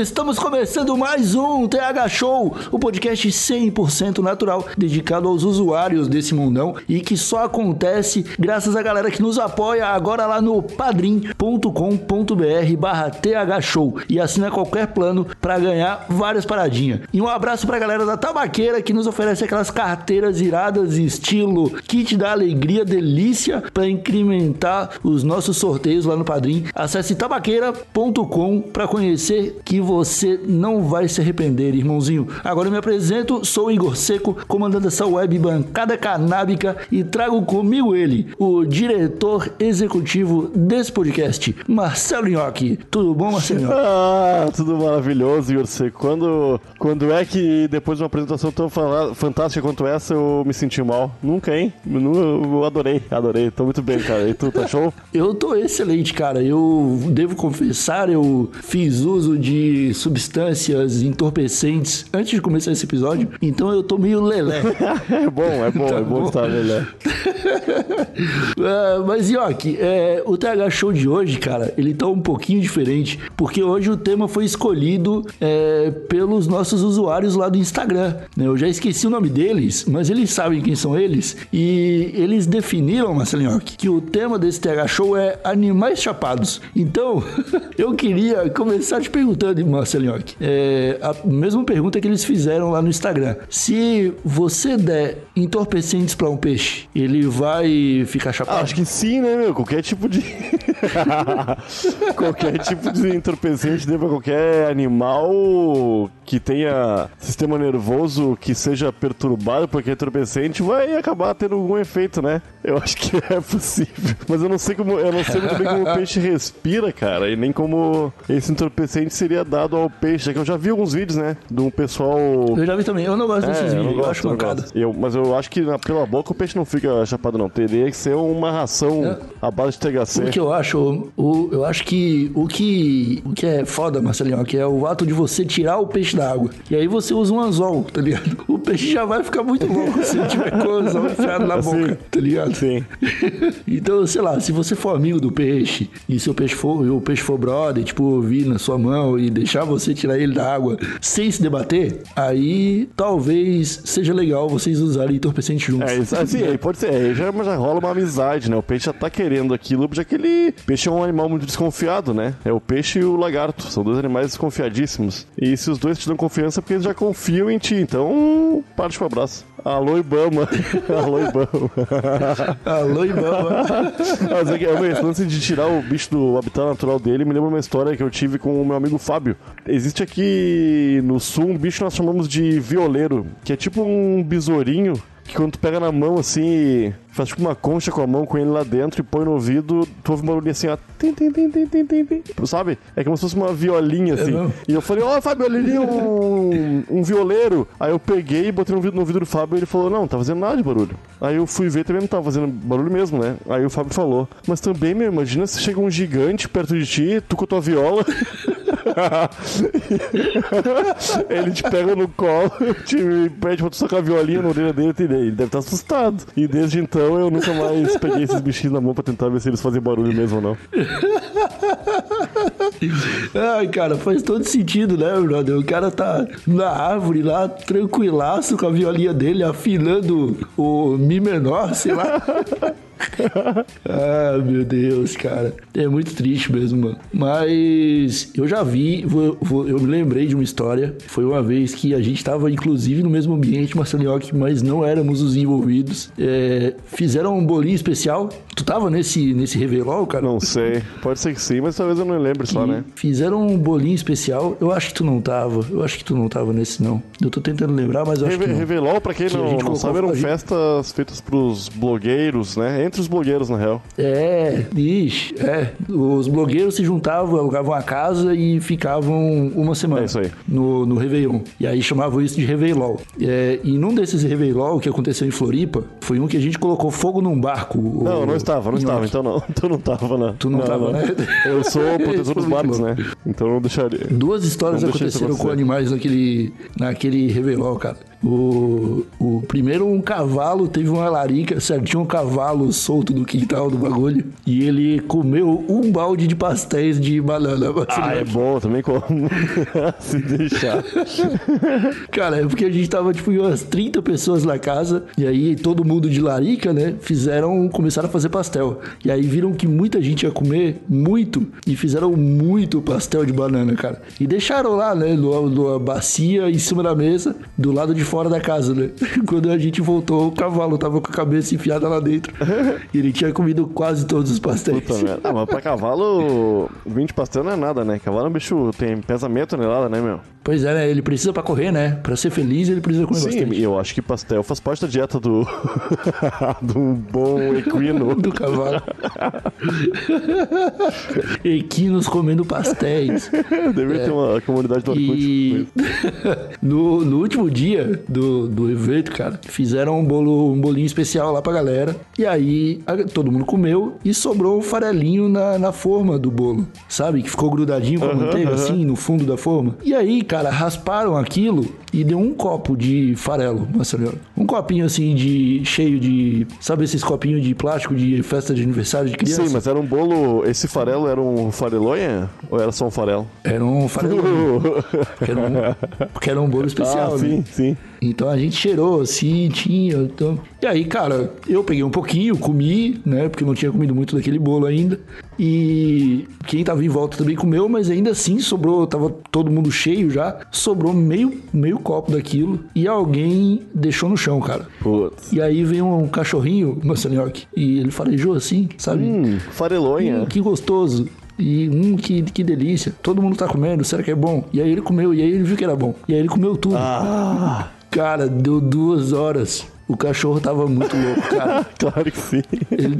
Estamos começando mais um TH Show, o podcast 100% natural dedicado aos usuários desse mundão e que só acontece graças à galera que nos apoia agora lá no padrim.com.br barra TH Show e assina qualquer plano para ganhar várias paradinhas. E um abraço pra galera da Tabaqueira que nos oferece aquelas carteiras iradas estilo kit da alegria delícia para incrementar os nossos sorteios lá no Padrim. Acesse tabaqueira.com para conhecer que você não vai se arrepender, irmãozinho. Agora eu me apresento, sou Igor Seco, comandando essa web bancada canábica e trago comigo ele, o diretor executivo desse podcast, Marcelo Nhoque. Tudo bom, Marcelo Nhoque? Ah, tudo maravilhoso, Igor Seco. Quando, quando é que depois de uma apresentação tão fantástica quanto essa eu me senti mal? Nunca, hein? Eu adorei, adorei. Tô muito bem, cara. E tu, tá show? Eu tô excelente, cara. Eu devo confessar, eu fiz uso de substâncias entorpecentes antes de começar esse episódio, então eu tô meio lelé. É bom, é bom, é bom estar melhor. Ah, mas, Yoki, é, o TH Show de hoje, cara, ele tá um pouquinho diferente, porque hoje o tema foi escolhido é, pelos nossos usuários lá do Instagram. né? Eu já esqueci o nome deles, mas eles sabem quem são eles, e eles definiram, Marcelo Yoki, que o tema desse TH Show é animais chapados. Então, eu queria começar te perguntando, Marcelo Yoki, é, a mesma pergunta que eles fizeram lá no Instagram. Se você der entorpecentes pra um peixe, ele vai ficar chapado? Ah, acho que sim, né, meu? Qualquer tipo de. qualquer tipo de entorpecente dê pra qualquer animal que tenha sistema nervoso que seja perturbado por aquele entorpecente vai acabar tendo algum efeito, né? Eu acho que é possível. Mas eu não sei como. Eu não sei muito bem como o peixe respira, cara. E nem como esse entorpecente seria dado ao peixe. É que eu já vi alguns vídeos, né? De um pessoal. Eu já vi também. Eu não gosto desses É, eu vídeos. Eu, gosto, acho eu não mancada. Eu- mas eu acho que na- pela boca o peixe não fica chapado, não. Teria que ser uma ração à base de THC. O que eu acho, o, eu acho que o que o que é foda, Marcelinho, que é o ato de você tirar o peixe da água. E aí você usa um anzol, tá ligado? O peixe já vai ficar muito louco se tiver com o anzol enfiado na Assim. boca, tá ligado? Sim. Então, sei lá, se você for amigo do peixe e seu peixe for, o peixe for brother, tipo, vir na sua mão e deixar você tirar ele da água sem se debater, aí talvez seja legal vocês usarem entorpecente juntos. É, isso, assim, aí pode ser. Aí já, já rola uma amizade, né? O peixe já tá querendo aquilo, já que ele. Peixe é um animal muito desconfiado, né? É o peixe e o lagarto. São dois animais desconfiadíssimos. E se os dois te dão confiança, é porque eles já confiam em ti. Então, parte pro abraço. Alô, Ibama. Alô, Ibama. Alô, Ibama. Mas é que, é, esse lance de tirar o bicho do habitat natural dele me lembra uma história que eu tive com o meu amigo Fábio. Existe aqui no sul um bicho que nós chamamos de violeiro, que é tipo um besourinho que quando tu pega na mão assim faz tipo uma concha com a mão com ele lá dentro e põe no ouvido, tu ouve um barulhinho assim, ó. Tim, tim, tim, tim, tim, tim, tim. Sabe? É como se fosse uma violinha assim. mesmo? E eu falei, ó, Fábio, olha ali um, um violeiro. Aí eu peguei e botei no ouvido, no ouvido do Fábio e ele falou, não, não tá fazendo nada de barulho. Aí eu fui ver também não tava fazendo barulho mesmo, né? Aí o Fábio falou, mas também, meu, imagina se chega um gigante perto de ti, tu com a tua viola. ele te pega no colo, te pede pra tu tocar a violinha na orelha dele, ele deve estar assustado. E desde então eu nunca mais peguei esses bichinhos na mão pra tentar ver se eles fazem barulho mesmo ou não. Ai, cara, faz todo sentido, né, brother? O cara tá na árvore lá, tranquilaço com a violinha dele, afinando o Mi menor, sei lá. ah, meu Deus, cara. É muito triste mesmo, mano. Mas eu já vi, vou- vou- eu me lembrei de uma história. Foi uma vez que a gente tava, inclusive, no mesmo ambiente, Marcelo Nhoque, mas não éramos os envolvidos. É, fizeram um bolinho especial. Tu tava nesse, nesse revelol, cara? Não sei, pode ser que sim, mas talvez eu não lembro só, né? Fizeram um bolinho especial. Eu acho que tu não tava. Eu acho que tu não tava nesse, não. Eu tô tentando lembrar, mas eu acho que Reve não. Revelol, pra quem Que não, não sabe, eram gente- festas feitas pros blogueiros, né? Entre os blogueiros, na real. É, ixi, é. Os blogueiros se juntavam, alugavam a casa e ficavam uma semana. É isso aí. No, no Réveillon. E aí chamavam isso de Réveillol. É, e num desses Réveillol que aconteceu em Floripa, foi um que a gente colocou fogo num barco. Não, não estava, não estava, Nhoque. então não. Então não tava, né? Tu não tava, né? Eu sou o protetor dos barcos, né? Então não deixaria. Duas histórias aconteceram com animais naquele, naquele Réveillon, cara. O, o primeiro, um cavalo teve uma larica, certo? Tinha um cavalo solto no quintal do bagulho. E ele comeu um balde de pastéis de banana. Ah, é bom, também como. Se deixar. Cara, é porque a gente tava, tipo, umas 30 pessoas na casa, e aí todo mundo de larica, né, fizeram, começaram a fazer pastel. E aí viram que muita gente ia comer muito, e fizeram muito pastel de banana, cara. E deixaram lá, né, numa, numa bacia em cima da mesa, do lado de fora da casa, né. Quando a gente voltou, o cavalo tava com a cabeça enfiada lá dentro. E ele tinha comido quase todos os pastéis. Puta merda. Ah, mas pra cavalo, 20 pastel não é nada, né? Cavalo é um bicho, tem pesa meia tonelada, né, meu? Pois é, né, ele precisa pra correr, né. Pra ser feliz, ele precisa comer Sim, bastante. eu acho que pastel faz parte da dieta do. um bom equino. do cavalo. Equinos comendo pastéis. Deveria ter uma comunidade do Orkut. E no, no último dia do, do evento, cara, fizeram um bolo, um bolinho especial lá pra galera. E aí a- todo mundo comeu e sobrou um farelinho na, na forma do bolo, sabe? Que ficou grudadinho com a manteiga, assim, no fundo da forma. E aí, cara, rasparam aquilo e deu um copo de farelo, Marcelo. Um copinho assim de cheio de. Sabe esses copinhos de plástico de festa de aniversário de criança? Sim, mas era um bolo. Esse farelo era um farelonha? Ou era só um farelo? Era um farelo. porque, era um, porque era um bolo especial, ah, né? sim, sim. Então a gente cheirou assim, tinha. Então... E aí, cara, eu peguei um pouquinho, comi, né? Porque eu não tinha comido muito daquele bolo ainda. E quem tava em volta também comeu, mas ainda assim sobrou, tava todo mundo cheio já. Sobrou meio, meio copo daquilo. E alguém deixou no chão, cara. Putz. E aí veio um cachorrinho, Marcelinhoque, e ele farejou assim, sabe? Hum, farelonha. Hum, que gostoso. E hum, que, que delícia. Todo mundo tá comendo, será que é bom? E aí ele comeu, e aí ele viu que era bom. E aí ele comeu tudo. Ah, Cara, deu duas horas. O cachorro tava muito louco, cara. claro que sim. Ele,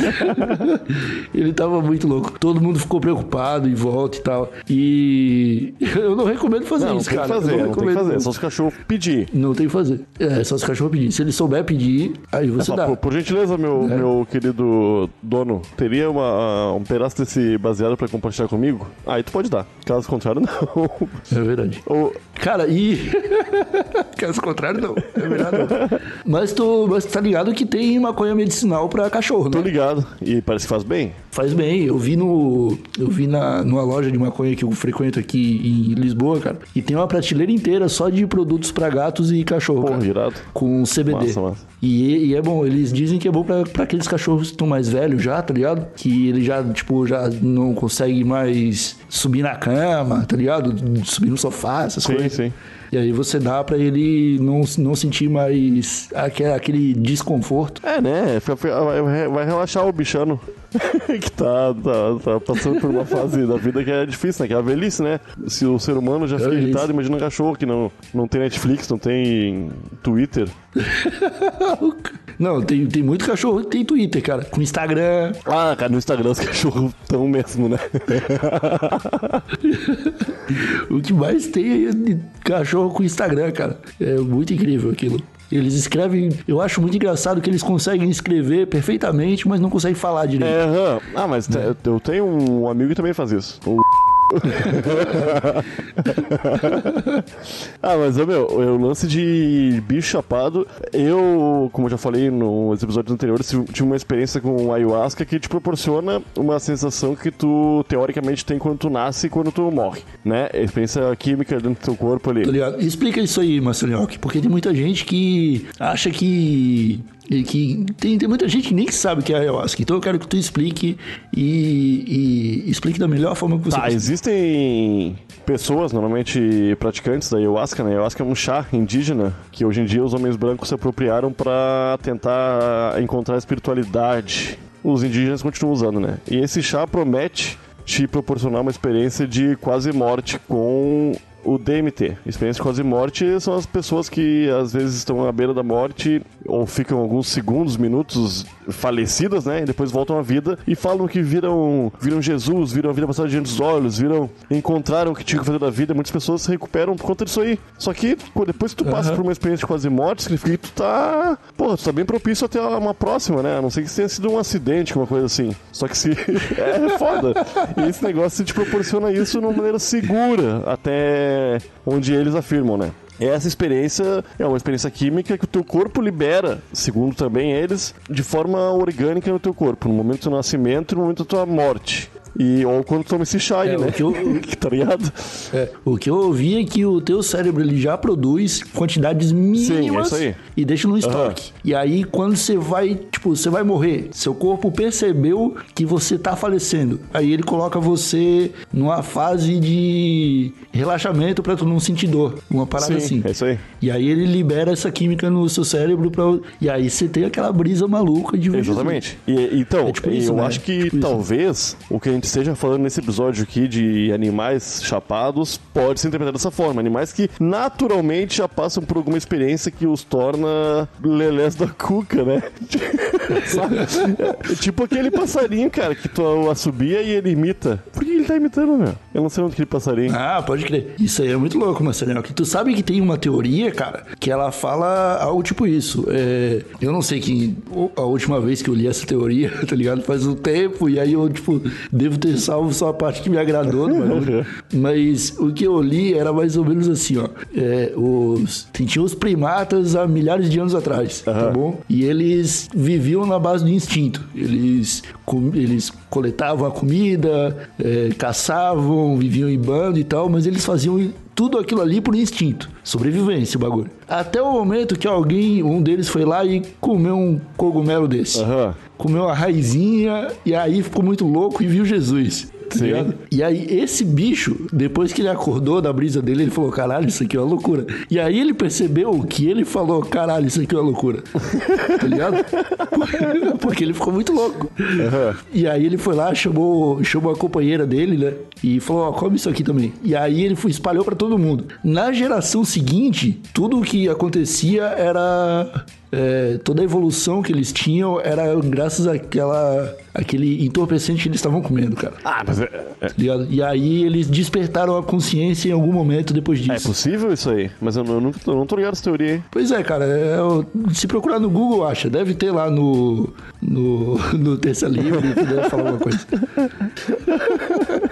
ele tava muito louco. Todo mundo ficou preocupado em volta e tal. E eu não recomendo fazer Não, não isso, tem que cara. fazer, eu não tem que recomendo. fazer. É só se o cachorro pedir. Não tem que fazer. É, só se o cachorro pedir. Se ele souber pedir, aí você Ah, dá. por, por gentileza, meu, É. meu querido dono, teria uma, um pedaço desse baseado pra compartilhar comigo? Aí tu pode dar. Caso contrário, não. É verdade. Ou, Cara, e. Caso contrário, não. É verdade, não. Mas tu, mas tu tá ligado que tem maconha medicinal pra cachorro, tô né? ligado. E parece que faz bem. Faz bem. Eu vi no. Eu vi na, numa loja de maconha que eu frequento aqui em Lisboa, cara. E tem uma prateleira inteira só de produtos pra gatos e cachorro. Porra, cara, irado. com CBD. Massa, massa. E, e é bom, eles dizem que é bom pra, pra aqueles cachorros que estão mais velhos já, tá ligado? Que ele já, tipo, já não consegue mais subir na cama, tá ligado? Subir no sofá, essas Sim, coisas. sim. E aí você dá pra ele não, não sentir mais aquele, aquele desconforto. É, né? Vai relaxar o bichano que tá, tá, tá passando por uma fase da vida que é difícil, né? Que é a velhice, né? Se o ser humano já fica velhice. irritado, imagina um cachorro que não, não tem Netflix, não tem Twitter. Não, tem, tem muito cachorro que tem Twitter, cara. Com Instagram. Ah, cara, no Instagram os cachorros tão mesmo, né? O que mais tem é de cachorro com Instagram, cara. É muito incrível aquilo. Eles escrevem. Eu acho muito engraçado que eles conseguem escrever perfeitamente, mas não conseguem falar direito. É, aham. Ah, mas te- eu tenho um amigo que também faz isso. O ah, mas, meu, o lance de bicho chapado, eu, como eu já falei nos episódios anteriores, tive uma experiência com ayahuasca que te proporciona uma sensação que tu, teoricamente, tem quando tu nasce e quando tu morre, né? A experiência química dentro do teu corpo ali. Explica isso aí, Marcelinhoque, porque tem muita gente que acha que. E que tem, tem muita gente que nem sabe o que é ayahuasca. Então eu quero que tu explique e, e explique da melhor forma que você Tá, existem pessoas, normalmente praticantes da ayahuasca, né? Ayahuasca é um chá indígena que hoje em dia os homens brancos se apropriaram pra tentar encontrar espiritualidade. Os indígenas continuam usando, né? E esse chá promete te proporcionar uma experiência de quase morte com o DMT. Experiência de quase morte são as pessoas que às vezes estão à beira da morte ou ficam alguns segundos, minutos falecidas, né? E depois voltam à vida e falam que viram, viram Jesus, viram a vida passar diante dos olhos, viram, encontraram o que tinha que fazer da vida. Muitas pessoas se recuperam por conta disso aí. Só que pô, depois que tu passa por uma experiência de quase morte, significa que tu tá, pô, tu tá bem propício até uma próxima, né? A não ser que tenha sido um acidente, uma coisa assim. Só que se é foda. E esse negócio te proporciona isso de uma maneira segura até onde eles afirmam, né? Essa experiência é uma experiência química que o teu corpo libera, segundo também eles, de forma orgânica no teu corpo, no momento do nascimento e no momento da tua morte. E, ou quando toma esse chá É, o né? que eu- tá ligado? É, o que eu ouvi é que o teu cérebro ele já produz quantidades mínimas é isso aí. e deixa no estoque. E aí quando você vai, tipo, você vai morrer, seu corpo percebeu que você tá falecendo. Aí ele coloca você numa fase de relaxamento pra tu não sentir dor, uma parada Sim, assim. é isso aí. E aí ele libera essa química no seu cérebro pra... e aí você tem aquela brisa maluca de. Exatamente. E, então, É tipo isso, eu né? acho que Tipo isso. talvez o que a gente esteja falando nesse episódio aqui de animais chapados pode ser interpretado dessa forma. Animais que naturalmente já passam por alguma experiência que os torna lelés da cuca, né? É tipo aquele passarinho, cara, que tu assobia e ele imita. Por que ele tá imitando, meu? Eu não sei onde aquele passarinho. Ah, pode crer. Isso aí é muito louco, Marcelinho. Que tu sabe que tem uma teoria, cara, que ela fala algo tipo isso. É, eu não sei que a última vez que eu li essa teoria, tá ligado? Faz um tempo, e aí eu, tipo, devo ter salvo só a parte que me agradou do bagulho. Mas o que eu li era mais ou menos assim, ó. É, os, tinha os primatas há milhares de anos atrás, tá bom? E eles viviam na base do instinto. Eles, com- eles coletavam a comida, é, caçavam, viviam em bando e tal, mas eles faziam tudo aquilo ali por instinto. Sobrevivência, o bagulho. Até o momento que alguém, um deles foi lá e comeu um cogumelo desse. Aham. Comeu a raizinha e aí ficou muito louco e viu Jesus. Tá? E aí, esse bicho, depois que ele acordou da brisa dele, ele falou: caralho, isso aqui é uma loucura. E aí ele percebeu que ele falou: caralho, isso aqui é uma loucura. tá ligado? Porque ele ficou muito louco. E aí ele foi lá, chamou, chamou a companheira dele, né? E falou: ó, come isso aqui também. E aí ele foi, espalhou pra todo mundo. Na geração seguinte, tudo o que acontecia era. É, toda a evolução que eles tinham era graças àquela, àquele entorpecente que eles estavam comendo, cara. Ah, mas é, é, Tá? E aí eles despertaram a consciência em algum momento depois é disso. possível isso aí? Mas eu não, eu não, eu não tô ligado nessa teoria, hein? Pois é, cara. é, o- se procurar no Google, acha. Deve ter lá no. No, no Terça Livre, que deve falar alguma coisa.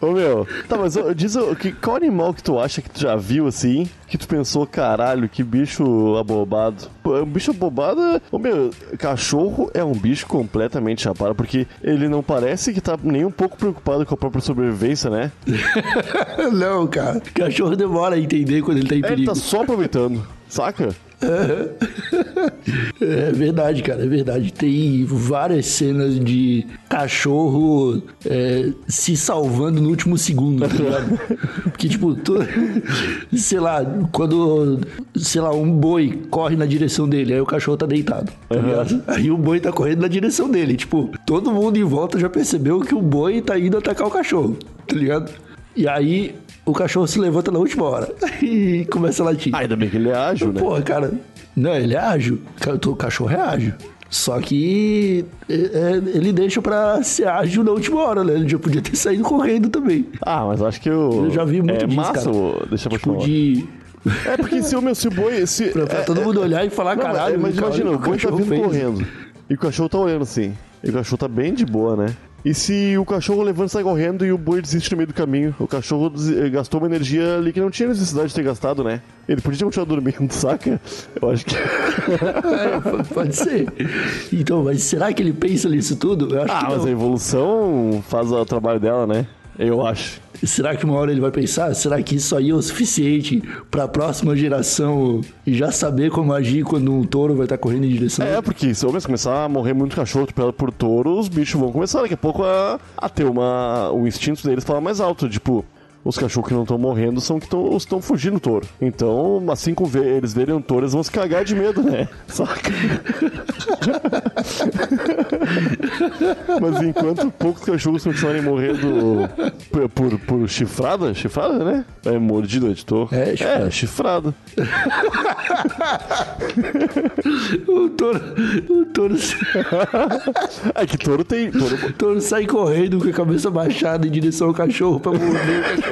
Ô meu, tá, mas ô, diz ô, que, qual animal que tu acha que tu já viu assim, que tu pensou, caralho, que bicho abobado? Pô, um bicho abobado, é- ô meu, cachorro é um bicho completamente chapado, porque ele não parece que tá nem um pouco preocupado com a própria sobrevivência, né? Não, cara. Cachorro demora a entender quando ele tá em Ele perigo. tá só aproveitando, saca? É verdade, cara, é verdade. Tem várias cenas de cachorro é, se salvando no último segundo, tá ligado? Porque, tipo, tu- sei lá, quando, sei lá, um boi corre na direção dele, aí o cachorro tá deitado, tá ligado? Aí o boi tá correndo na direção dele. Tipo, todo mundo em volta já percebeu que o boi tá indo atacar o cachorro, tá ligado? E aí o cachorro se levanta na última hora e começa a latir. Ah, ainda bem que ele é ágil, né? Porra, cara. Não, ele é ágil. O cachorro é ágil. Só que é, é, ele deixa pra ser ágil na última hora, né? Ele já podia ter saído correndo também. Ah, mas acho que eu... Eu já vi muito É disso, massa, cara. o- deixa eu Tipo, de. É porque se o meu, se o boi... Se, Pra, pra é- todo mundo olhar e falar, Não, caralho. mas cara, imagina, o boi tá vindo fez. correndo. E o cachorro tá olhando assim. E o cachorro tá bem de boa, né? E se o cachorro levanta e sai correndo e o boi desiste no meio do caminho? O cachorro eh, gastou uma energia ali que não tinha necessidade de ter gastado, né? Ele podia ter continuado dormindo, saca? Eu acho que. É, pode ser. Então, mas será que ele pensa nisso tudo? Ah, mas não. a evolução faz o trabalho dela, né? Eu acho. Será que uma hora ele vai pensar? Será que isso aí é o suficiente pra próxima geração já saber como agir quando um touro vai estar correndo em direção? É, porque se homens começar a morrer muito cachorro atropelado por touro, os bichos vão começar daqui a pouco a, a ter uma. O instinto deles falar mais alto. Tipo, os cachorros que não estão morrendo são que tão- os que estão fugindo do touro. Então, assim que eles verem um touro, eles vão se cagar de medo, né? Saca? Mas enquanto poucos cachorros continuarem morrendo por, por, por chifrada, chifrada, né? É mordido, editor. É, chifrada. É, chifrada. O touro, o touro, É que touro tem. Touro, o touro sai correndo com a cabeça baixada em direção ao cachorro pra morder o cachorro.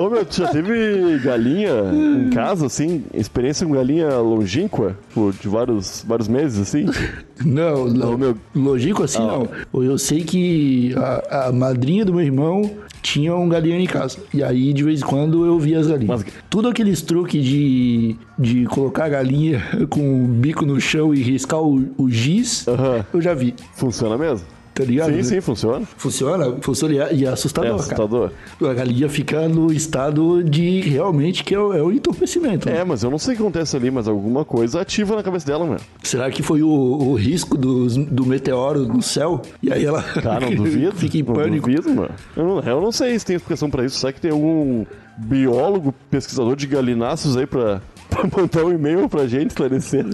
Ô meu, tu já teve galinha em casa, assim? Experiência com galinha longínqua? Por de vários, vários meses, assim? Não, não, Ô, meu- lógico assim Ah. não. Eu sei que a, a madrinha do meu irmão tinha um galinha em casa. E aí, de vez em quando, eu via as galinhas. Mas- Tudo aqueles truques de, de colocar a galinha com o bico no chão e riscar o, o giz, eu já vi. Funciona mesmo? Tá ligado? Sim, sim, funciona. Funciona, funciona e é- é É assustador, assustador. cara. A galinha fica no estado de realmente que é o, é o entorpecimento. né? É, mas eu não sei o que acontece ali, mas alguma coisa ativa na cabeça dela, meu. Será que foi o, o risco dos- do meteoro no céu? E aí ela Cara, não duvido. fica em não pânico. duvido, mano. Eu não, eu não sei se tem explicação pra isso. Será que tem algum biólogo, pesquisador de galináceos aí pra, pra mandar um e-mail pra gente esclarecer?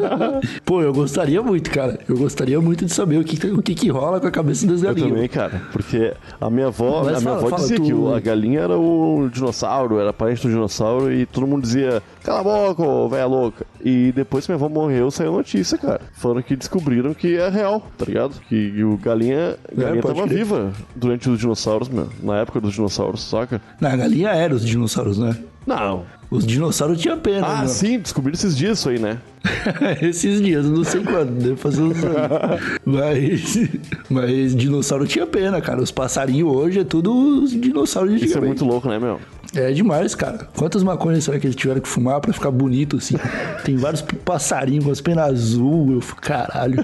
Pô, eu gostaria muito, cara. Eu gostaria muito de saber o que, o que, que rola com a cabeça das Eu galinhas. também, cara. Porque a minha avó, Mas a minha fala, avó fala, dizia tu- que a galinha era o dinossauro, era parente do dinossauro, e todo mundo dizia, cala a boca, velha louca. E depois que minha avó morreu, saiu notícia, cara. Falando que descobriram que é real, tá ligado? Que o galinha, galinha É, tava crer. viva durante os dinossauros, meu. Na época dos dinossauros, saca? Na galinha era os dinossauros, né? Não. Os dinossauros tinham pena, Ah, meu. sim, descobriram esses dias isso aí, né? Esses dias, não sei quando, deve fazer uns anos. Mas, mas dinossauro tinha pena, cara. Os passarinhos hoje é tudo os dinossauros de Isso é muito louco, né, meu? É demais, cara. Quantas maconhas será que eles tiveram que fumar pra ficar bonito assim? Tem vários passarinhos com as penas azul. Eu fico, caralho,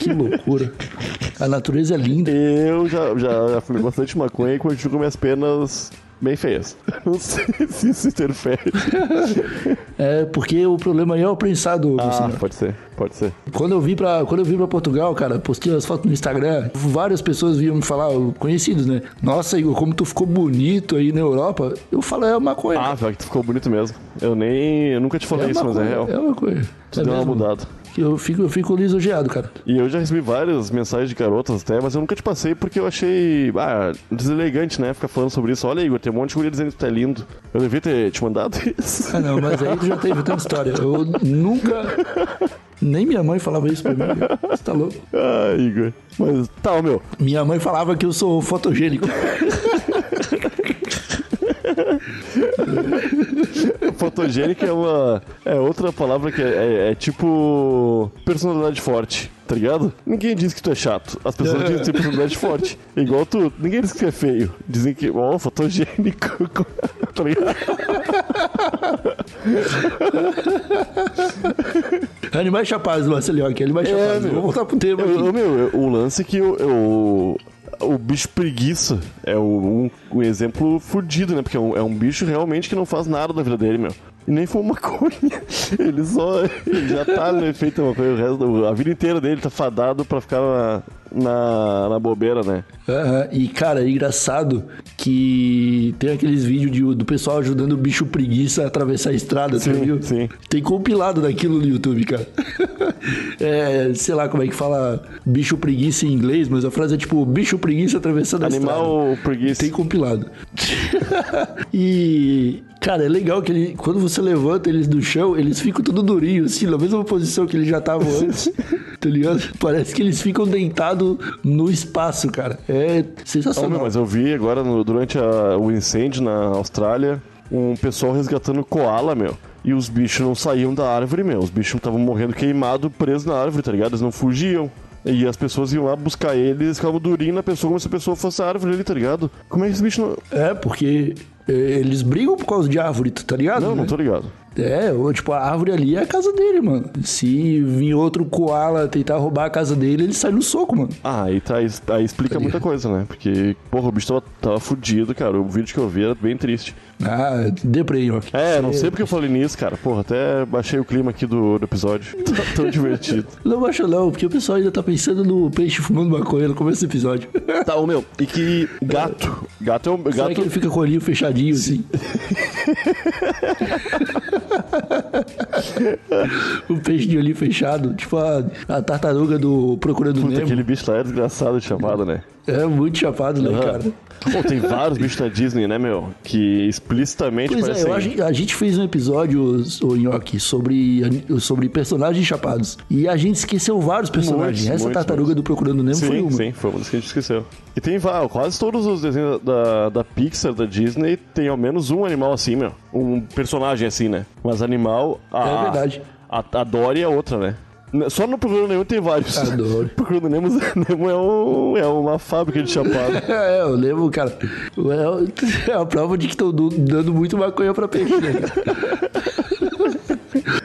que loucura. A natureza é linda. Eu já, já, já fumei bastante maconha e continuo com minhas penas bem feias. Não sei se isso interfere. É porque o problema aí é o prensado, Ah, pode ser, pode ser. Quando eu vim pra, quando eu vim pra Portugal, cara, postei as fotos no Instagram, várias pessoas vinham me falar, conhecidos, né? Nossa, Igor, como tu ficou bonito aí na Europa. Eu falo, é maconha. Ah, pior que tu ficou bonito mesmo. Eu nem. Eu nunca te falei isso, mas é real. É uma coisa. Tu É deu uma mesmo. mudada. Eu fico, eu fico lisonjeado, cara. E eu já recebi várias mensagens de garotas até, mas eu nunca te passei porque eu achei. Ah, deselegante, né? Ficar falando sobre isso. Olha, Igor, tem um monte de guria dizendo que tu é lindo. Eu devia ter te mandado isso. Ah, não, mas aí tu já teve tanta história. Eu nunca. Nem minha mãe falava isso pra mim. Você tá louco? Ah, Igor. Mas tá, meu. Minha mãe falava que eu sou fotogênico. Fotogênica é uma. É outra palavra que é, é- é tipo. personalidade forte, tá ligado? Ninguém diz que tu é chato. As pessoas dizem que tu tem personalidade forte. Igual tu. Ninguém diz que tu é feio. Dizem que. Ó, fotogênico. tá ligado? Animais chapados, Marcelinho, aqui. Animais chapados. meu. Vou voltar pro tema Eu- meu, eu- o lance é que eu. eu- o bicho preguiça é o- um, um exemplo fudido, né? Porque é um, é um bicho realmente que não faz nada da vida dele, meu. E nem foi maconha. Ele só. Ele já tá no efeito. O resto, a vida inteira dele tá fadado pra ficar na, na, bobeira, né? Aham, E, cara, é engraçado que tem aqueles vídeos de- do pessoal ajudando o bicho preguiça a atravessar a estrada, você Sim, viu? sim. Tem compilado daquilo no YouTube, cara. É, sei lá como é que fala bicho preguiça em inglês, mas a frase é tipo bicho preguiça atravessando a estrada. Animal preguiça. Tem compilado. e, cara, é legal que ele, quando você levanta eles do chão, eles ficam tudo durinhos, assim, na mesma posição que eles já estavam antes. tá ligado? Parece que eles ficam deitados no espaço, cara. É sensacional. mas eu vi agora no- durante a- o incêndio na Austrália um pessoal resgatando koala, meu. E os bichos não saíam da árvore, meu. Os bichos estavam morrendo queimados, presos na árvore, tá ligado? Eles não fugiam. E as pessoas iam lá buscar eles, eles ficavam durinhos na pessoa como se a pessoa fosse a árvore ali, tá ligado? Como é que esse bicho não. É, porque é, eles brigam por causa de árvore, tá ligado? Não, né? não tô ligado. É, ou, tipo, a árvore ali é a casa dele, mano. Se vir outro koala tentar roubar a casa dele, ele sai no soco, mano. Ah, aí, tá, aí explica muita coisa, né? Porque, porra, o bicho tava, tava fudido, cara. O vídeo que eu vi era bem triste. Ah, deprei, ó. É, não sei porque eu falei nisso, cara. Porra, até baixei o clima aqui do, do episódio. Tá tão divertido. Não acho não, porque o pessoal ainda tá pensando no peixe fumando maconha no começo do episódio. Tá, ô meu, e que gato. Gato é um. Será Gato, que ele fica com o olhinho fechadinho assim? o peixe de olhinho fechado, tipo a, a tartaruga do Procurando Puta, Nemo. aquele bicho lá é desgraçado de chamada, né? É muito chapado, né, Aham. cara? Pô, tem vários bichos da Disney, né, meu? Que explicitamente Pois é, parecem... acho, a gente fez um episódio, o Nhoque, sobre, sobre personagens chapados. E a gente esqueceu vários personagens. Muitos, Essa muitos, tartaruga muitos. do Procurando Nemo Sim, foi uma. sim, foi uma das que a gente esqueceu. E tem va- quase todos os desenhos da, da Pixar, da Disney, tem ao menos um animal assim, meu. Um personagem assim, né? Mas animal. A, É verdade. A, a Dory é outra, né? Só no Procurando Nemo tem vários. A Dory. Procurando Nemo, Nemo é, um, é uma fábrica de chapado. É, eu lembro, cara. É, é a prova de que estão dando muito maconha pra peixe, né?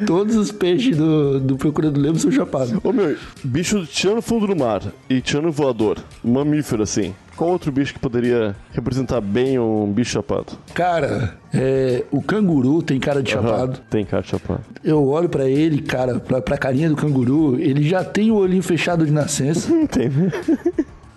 Todos os peixes do, do Procurando Nemo são chapados. Ô meu, bicho tirando fundo do mar e tirando voador, mamífero assim. Qual outro bicho que poderia representar bem um bicho chapado? Cara, é, o canguru tem cara de chapado. Aham, Tem cara de chapado. Eu olho pra ele, cara, pra, pra carinha do canguru, ele já tem o olhinho fechado de nascença, Tem, né?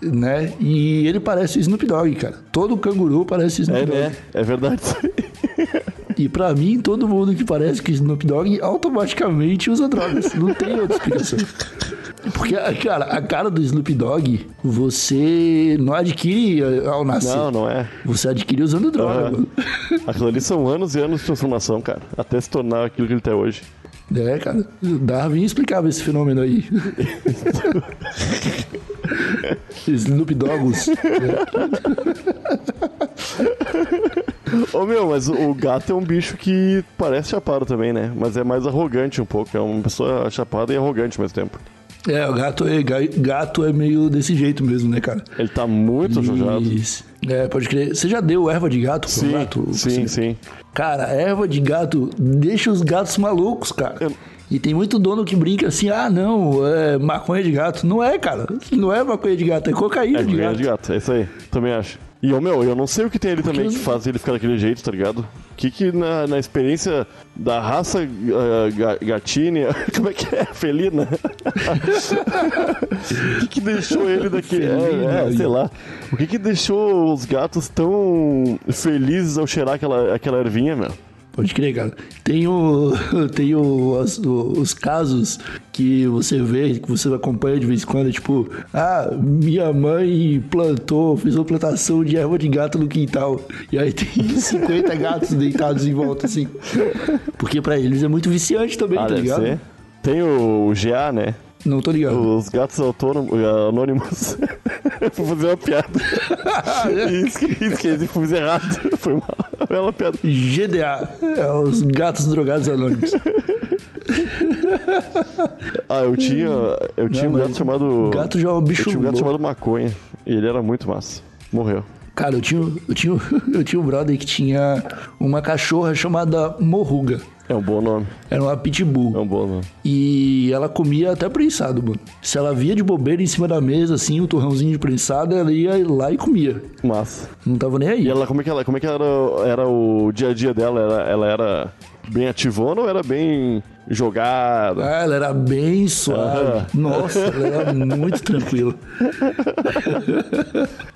né? E ele parece o Snoop Dogg, cara. Todo canguru parece o Snoop É, Dogg. né? É verdade. E pra mim, todo mundo que parece que Snoop Dogg automaticamente usa drogas. Não tem outra explicação. Porque, cara, a cara do Snoop Dogg, você não adquire ao nascer. Não, não é. Você adquire usando droga, mano. Aquilo ali são anos e anos de transformação, cara. Até se tornar aquilo que ele tá hoje. É, cara. Darwin explicava esse fenômeno aí. Snoop Doggos. Ô meu, mas o gato é um bicho que parece chapado também, né? Mas é mais arrogante um pouco. É uma pessoa chapada e arrogante ao mesmo tempo. É, o gato é, ga- gato é meio desse jeito mesmo, né, cara? Ele tá muito ajojado. Isso. É, pode crer. Você já deu erva de gato pro Sim, gato? sim, sim. Cara, erva de gato deixa os gatos malucos, cara. Eu- E tem muito dono que brinca assim, ah, não, é maconha de gato. Não é, cara. Não é maconha de gato, é cocaína É de gato. de gato, é isso aí. Também acho. E, ô meu, eu não sei o que tem ali também que faz ele ficar daquele jeito, tá ligado? O que que na, na experiência da raça uh, ga, gatine, como é que é? Felina? o que que deixou ele daquele... É, é, sei lá. O que que deixou os gatos tão felizes ao cheirar aquela, aquela ervinha, meu? Pode crer, cara. Tem, o, tem o, as- os casos que você vê, que você acompanha de vez em quando, tipo, ah, minha mãe plantou, fez uma plantação de erva de gato no quintal. E aí tem 50 gatos deitados em volta, assim. Porque pra eles é muito viciante também, Ah, tá ligado? ser. Tem o, o GA, né? Não tô ligado. Os gatos autônomos, anônimos. Eu fui fazer uma piada. Esqueci, fiz errado. Foi uma bela piada. GDA, é os gatos drogados anônimos. Ah, eu tinha, eu tinha um gato chamado. gato já é um bicho Eu tinha um gato chamado Maconha. E ele era muito massa. Morreu. Cara, eu tinha, eu, tinha, eu tinha um brother que tinha uma cachorra chamada Morruga. É um bom nome. Era uma pitbull. É um bom nome. E ela comia até prensado, mano. Se ela via de bobeira em cima da mesa, assim, o torrãozinho de prensado, ela ia lá e comia. Massa. Não tava nem aí. E ela, como é que ela, como é que era, era o dia a dia dela? Ela, ela era bem ativona ou era bem jogada? Ah, ela era bem suave. Aham. Nossa, ela era muito tranquila.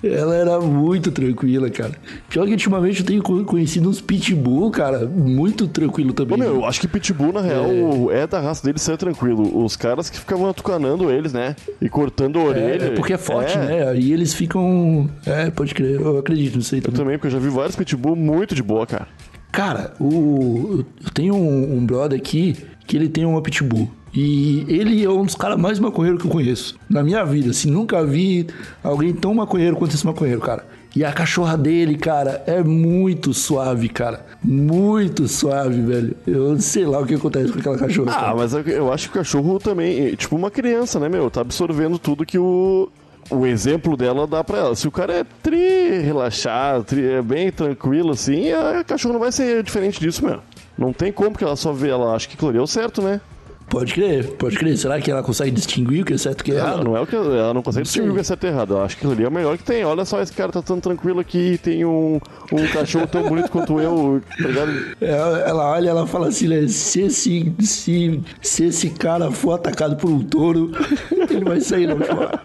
ela era muito tranquila, cara. Pior que ultimamente eu tenho co- conhecido uns pitbull, cara, muito tranquilo também. Meu, eu acho que Pitbull, na real, é. da raça deles ser tranquilo. Os caras que ficavam atucanando eles, né? E cortando a orelha. É, porque é forte, É. né? Aí eles ficam. É, pode crer, eu acredito nisso aí Eu também. também, porque eu já vi vários Pitbull muito de boa, cara. Cara, o, eu tenho um, um brother aqui que ele tem uma pitbull. E ele é um dos caras mais maconheiros que eu conheço. Na minha vida, assim, nunca vi alguém tão maconheiro quanto esse maconheiro, cara. E a cachorra dele, cara, é muito suave, cara. Muito suave, velho. Eu sei lá o que acontece com aquela cachorra. Ah, cara. mas eu- acho que o cachorro também, é tipo uma criança, né, meu? Tá absorvendo tudo que o, o exemplo dela dá pra ela. Se o cara é tri relaxado, tri, é bem tranquilo, assim, a cachorra não vai ser diferente disso, meu. Não tem como que ela só vê, ela acha que ali é certo, né? Pode crer, pode crer. Será que ela consegue distinguir o que é certo e o que é Ela errado? não é o que ela não consegue Não distinguir o que é certo e errado. Eu acho que ali é o melhor que tem. Olha só, esse cara tá tão tranquilo aqui e tem um, um cachorro tão bonito quanto eu, tá ligado? Ela, ela olha e ela fala assim, né? Se esse, se, se esse cara for atacado por um touro, ele vai sair na última hora.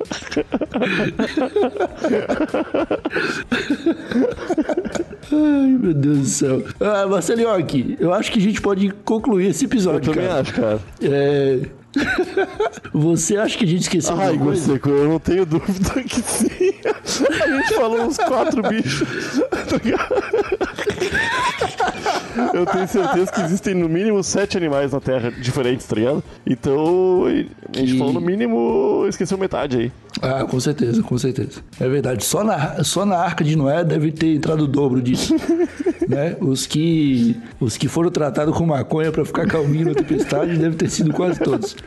Ai, meu Deus do céu. Ah, Marcelinhoque, eu acho que a gente pode concluir esse Eu episódio, também cara. acho, cara. É... Você acha que a gente esqueceu Ai, alguma coisa? Seco, eu não tenho dúvida que sim. A gente falou uns quatro bichos. tá? Eu tenho certeza que existem no mínimo sete animais na Terra diferentes, tá ligado? Então, a gente Que- falou no mínimo, esqueceu metade aí. Ah, com certeza, com certeza. É verdade. Só na, só na Arca de Noé deve ter entrado o dobro disso. né? Os que os que foram tratados com maconha pra ficar calminho na tempestade deve ter sido quase todos.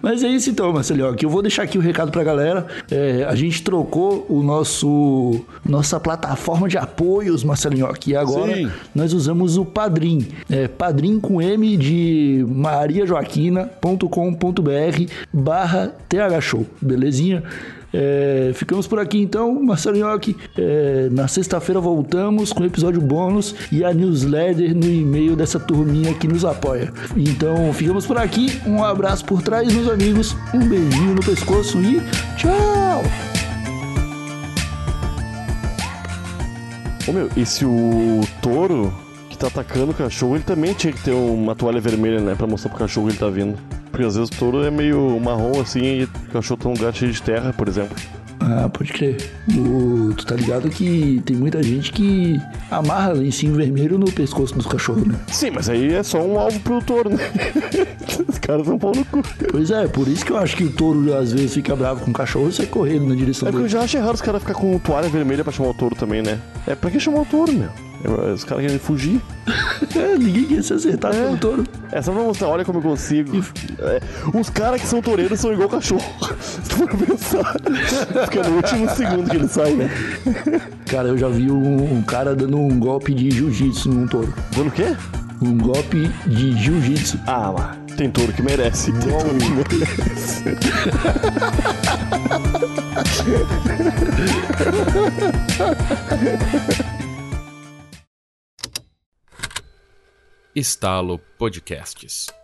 Mas é isso então, Marcelinho. Que eu vou deixar aqui o recado pra galera. É, a gente trocou o nosso nossa plataforma de apoios, Marcelinho. E agora Sim. nós usamos o Padrim. É, Padrim com M de mariajoaquina.com.br barra thshow. Belezinha? É, ficamos por aqui então, Marcelo Nhoque. É, na sexta-feira voltamos com episódio bônus e a newsletter no e-mail dessa turminha que nos apoia. Então ficamos por aqui. Um abraço por trás, meus amigos. Um beijinho no pescoço e tchau! Ô meu, e se o touro que tá atacando o cachorro, ele também tinha que ter uma toalha vermelha, né? Pra mostrar pro cachorro que ele tá vindo. Porque às vezes o touro é meio marrom assim e o cachorro tá num lugar cheio de terra, por exemplo. Ah, pode crer. O- tu tá ligado que tem muita gente que amarra lencinho vermelho no pescoço dos cachorros, né? Sim, mas aí é só um alvo pro touro, né? Os caras são pau no cu. Pois é, por isso que eu acho que o touro às vezes fica bravo com o cachorro e sai correndo na direção É porque eu dele. já acho errado os caras ficar com toalha vermelha pra chamar o touro também, né? É pra que chamar o touro, meu? É, Os caras querem fugir. É, ninguém quer se acertar pelo touro. É só pra mostrar, olha como eu consigo. É, os caras que são toureiros são igual cachorro. Se tu for pensar. Porque é no último segundo que ele sai, né? Cara, eu já vi um, um cara dando um golpe de jiu-jitsu num touro. Dando o quê? Um golpe de jiu-jitsu. Ah, lá. Tem touro que merece. Tem touro que merece. Estalo Podcasts.